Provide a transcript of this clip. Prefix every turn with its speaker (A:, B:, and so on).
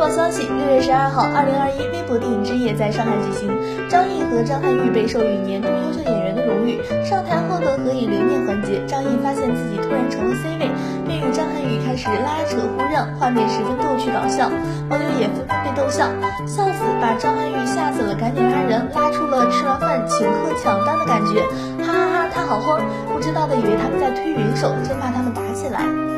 A: 报消息，六月十二号，二零二一微博电影之夜在上海举行，张译和张涵予被授予年度优秀演员的荣誉。上台后的合影留念环节，张译发现自己突然成了 C 位，便与张涵予开始拉扯互让，画面十分逗趣搞笑，网友也纷纷被逗笑，笑死，把张涵予吓死了，赶紧拉人，拉出了吃完饭请客抢单的感觉，哈哈哈，他好慌，不知道的以为他们在推云手，真怕他们打起来。